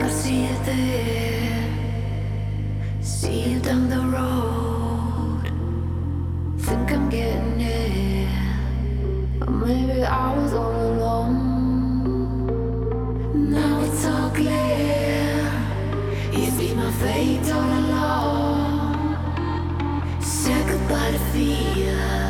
I see it there, see it down the road. Think I'm getting it, maybe I was all alone. Now it's all clear. It's been my fate all along. Said goodbye to fear.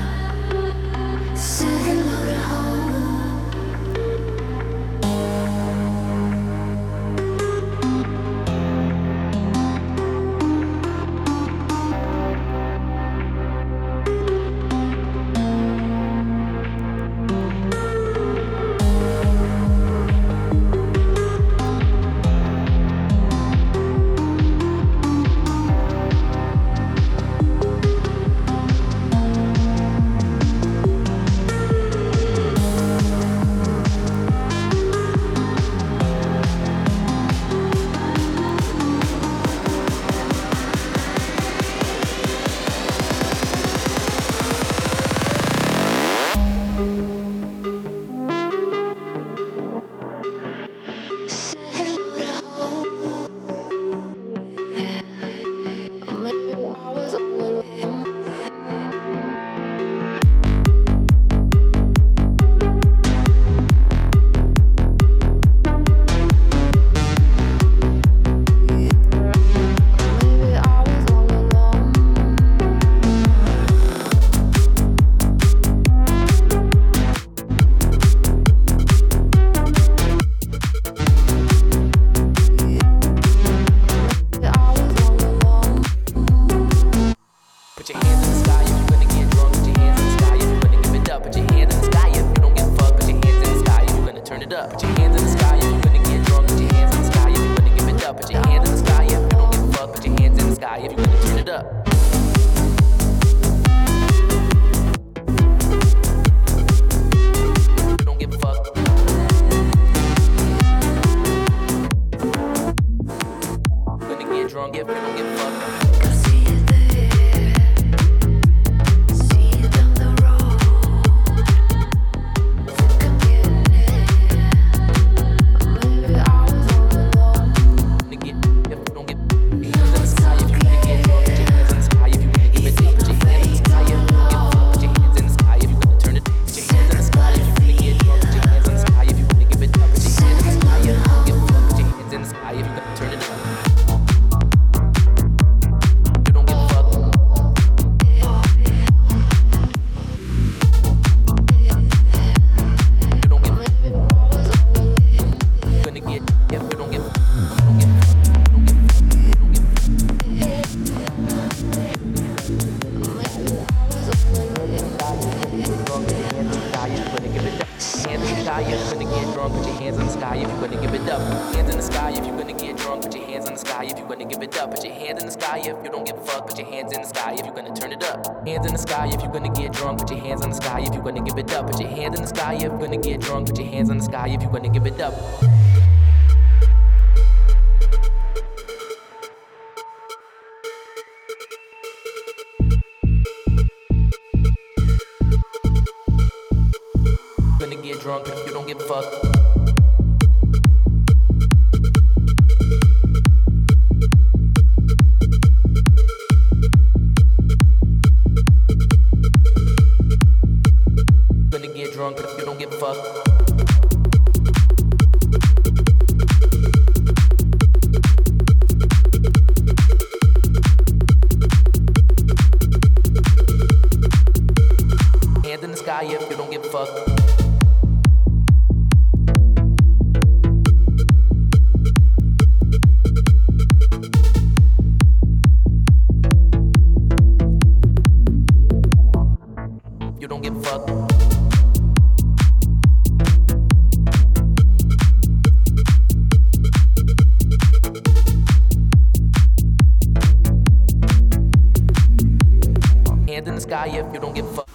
die if you don't give a fuck.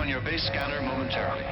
on your base scanner momentarily.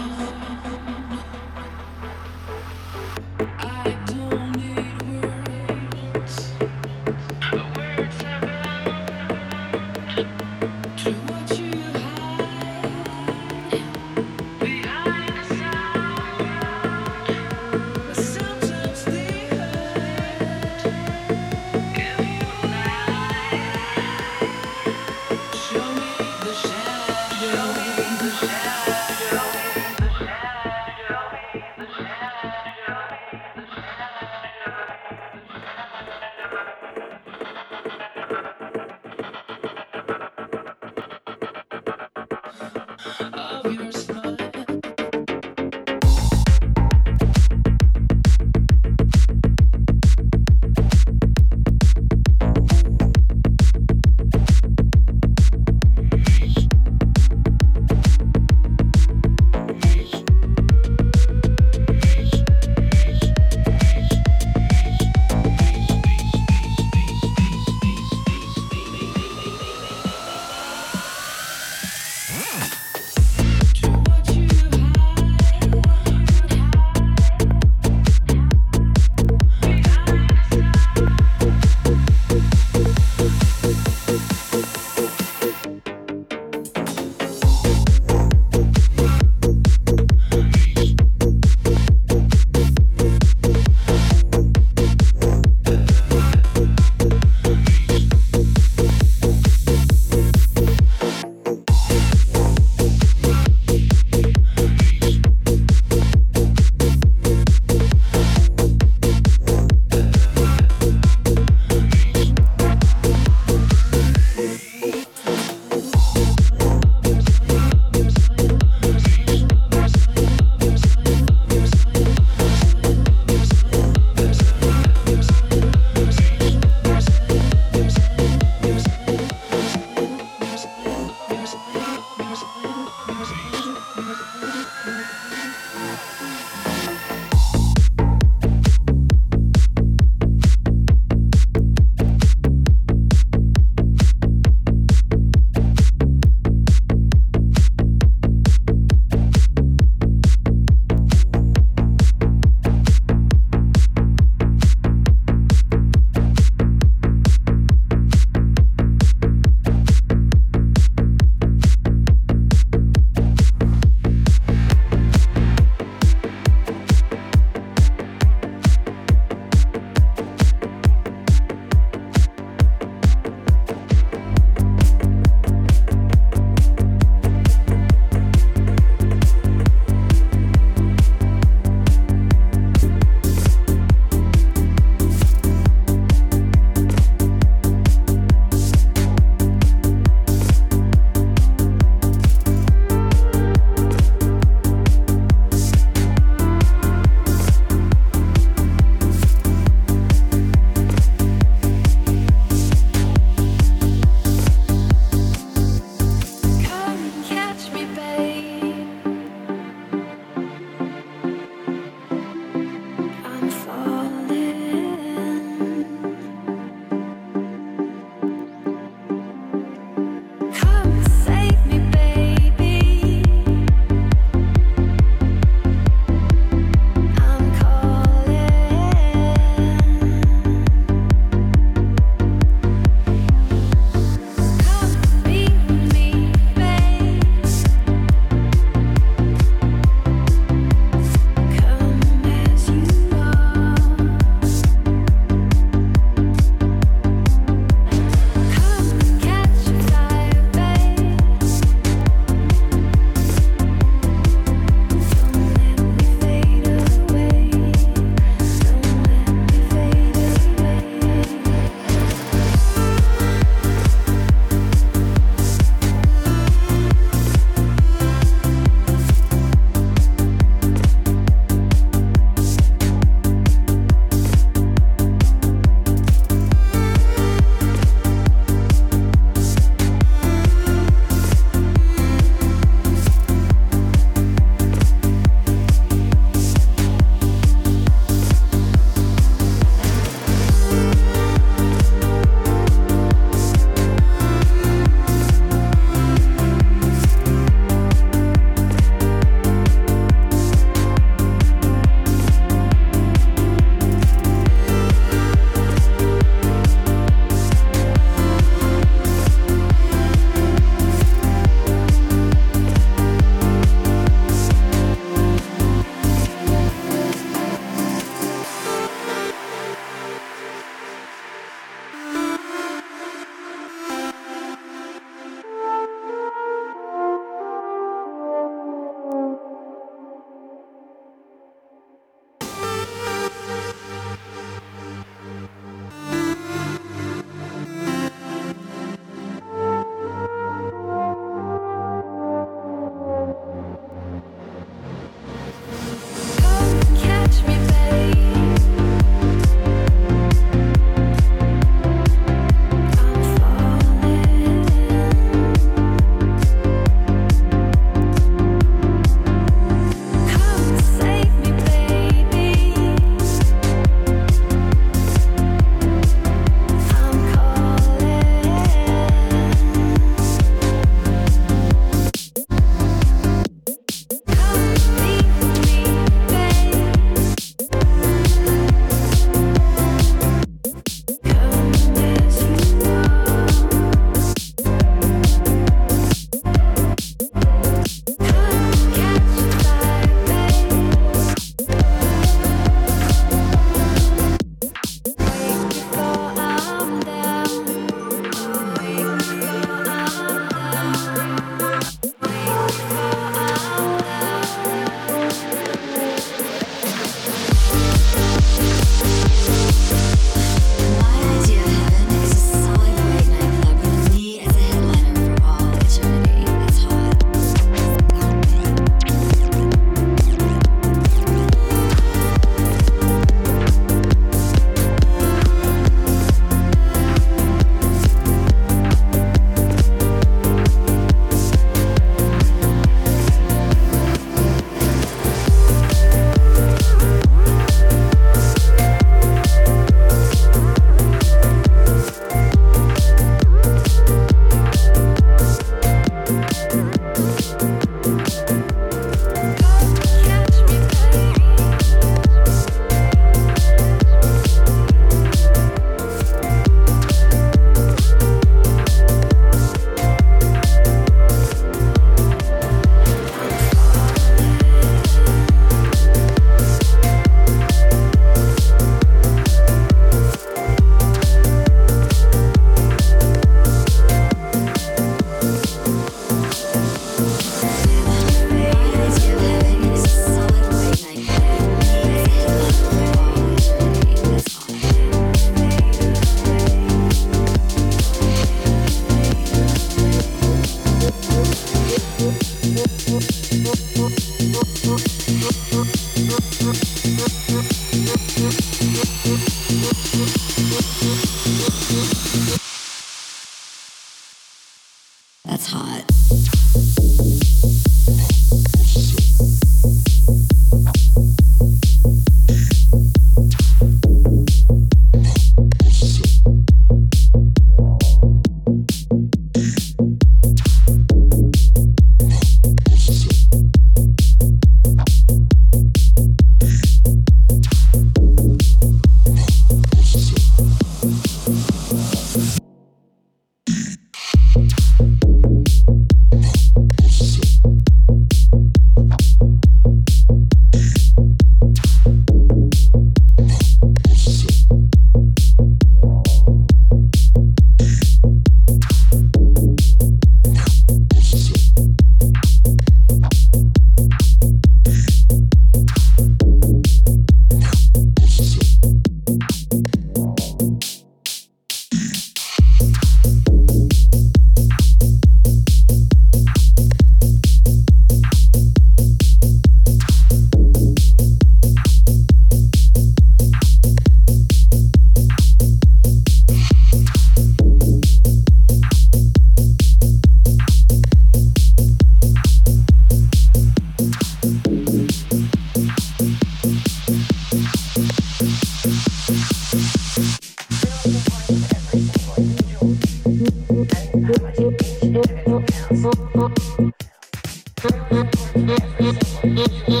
Oh, oh, oh.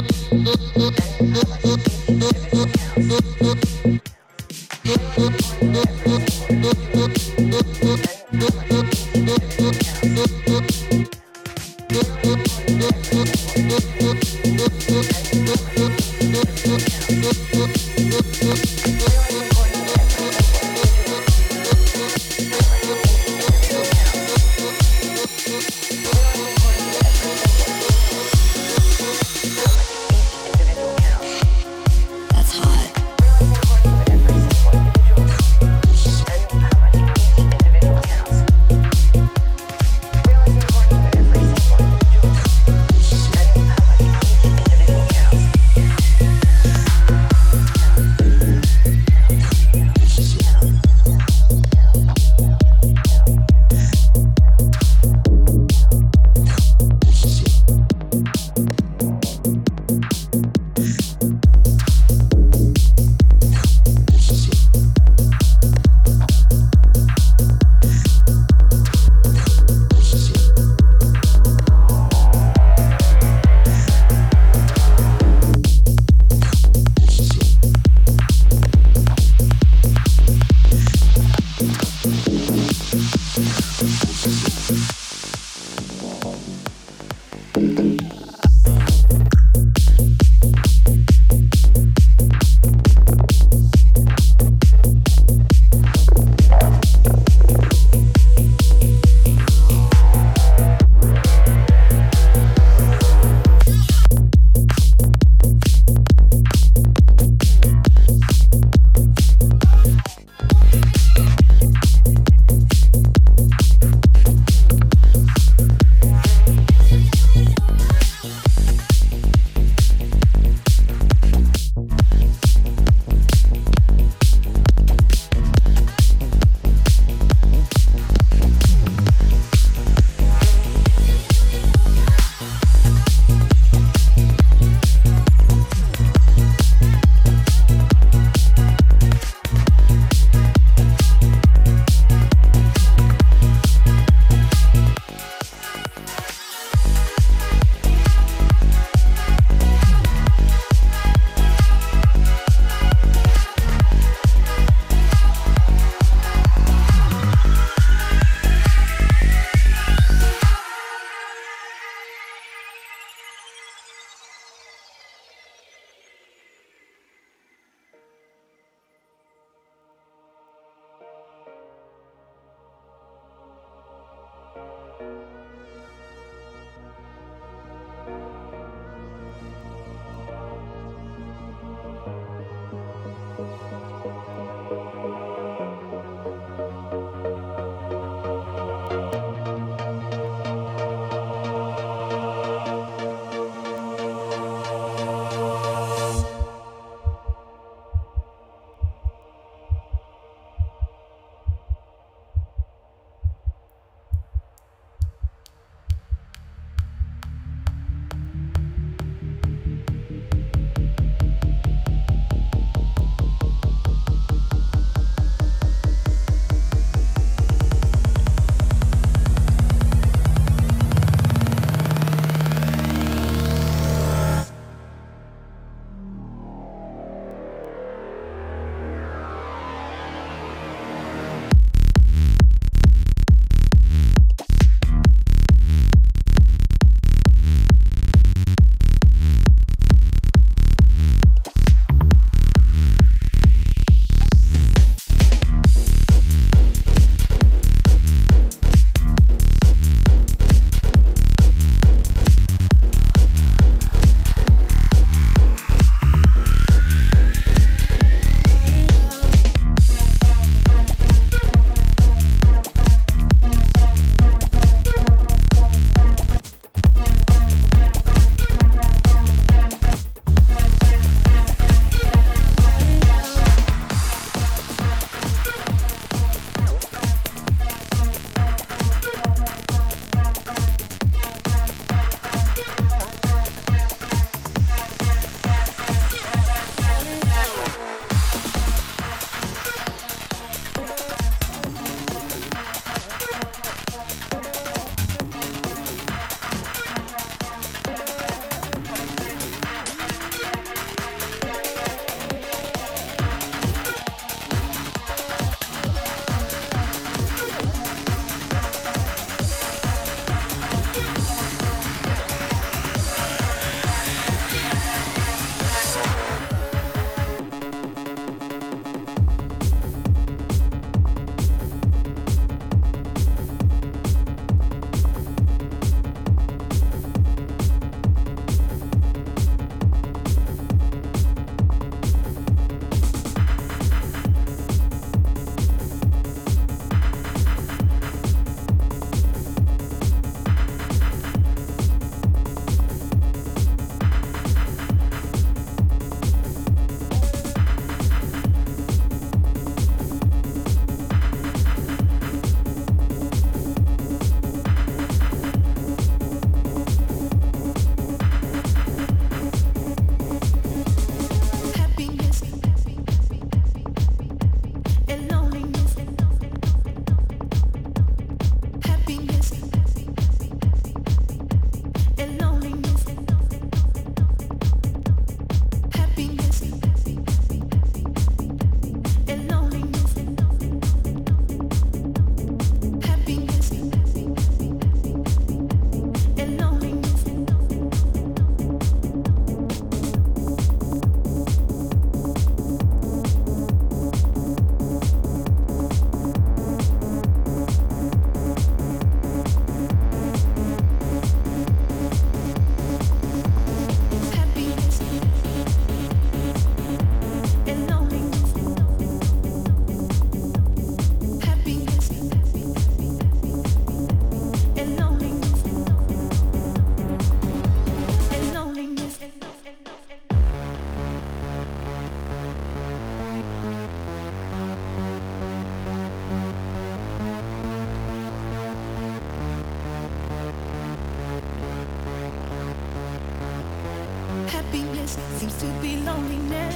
to be loneliness,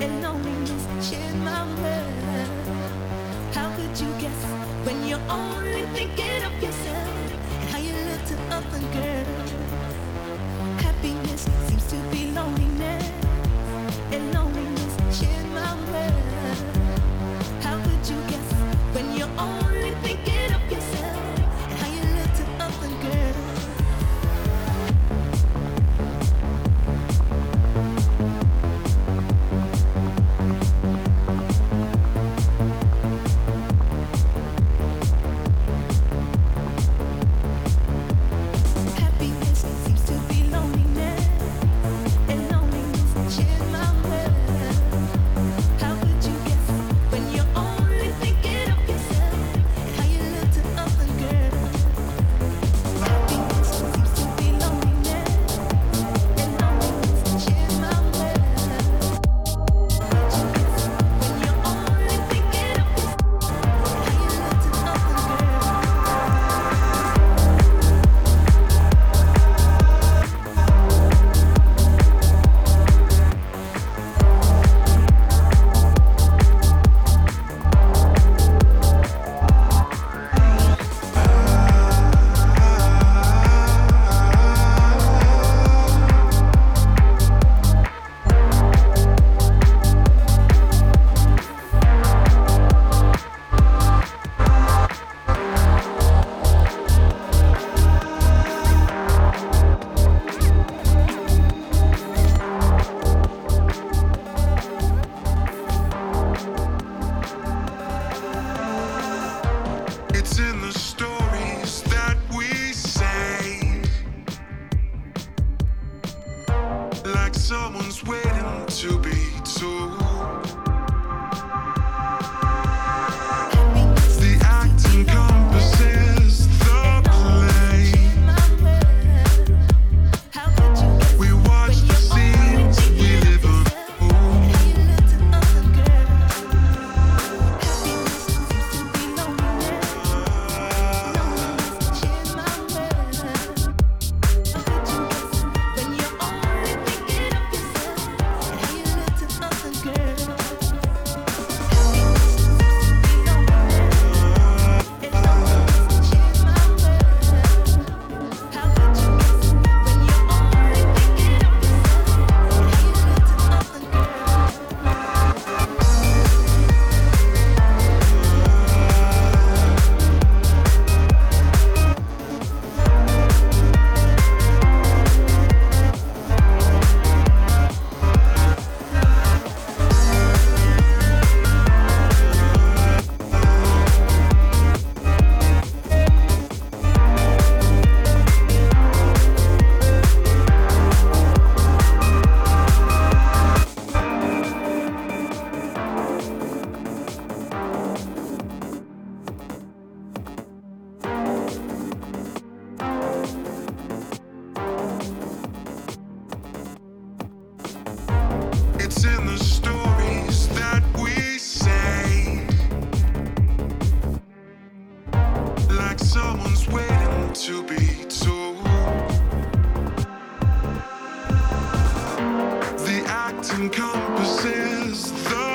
and loneliness in my mind. How could you guess when you're only thinking? can cope.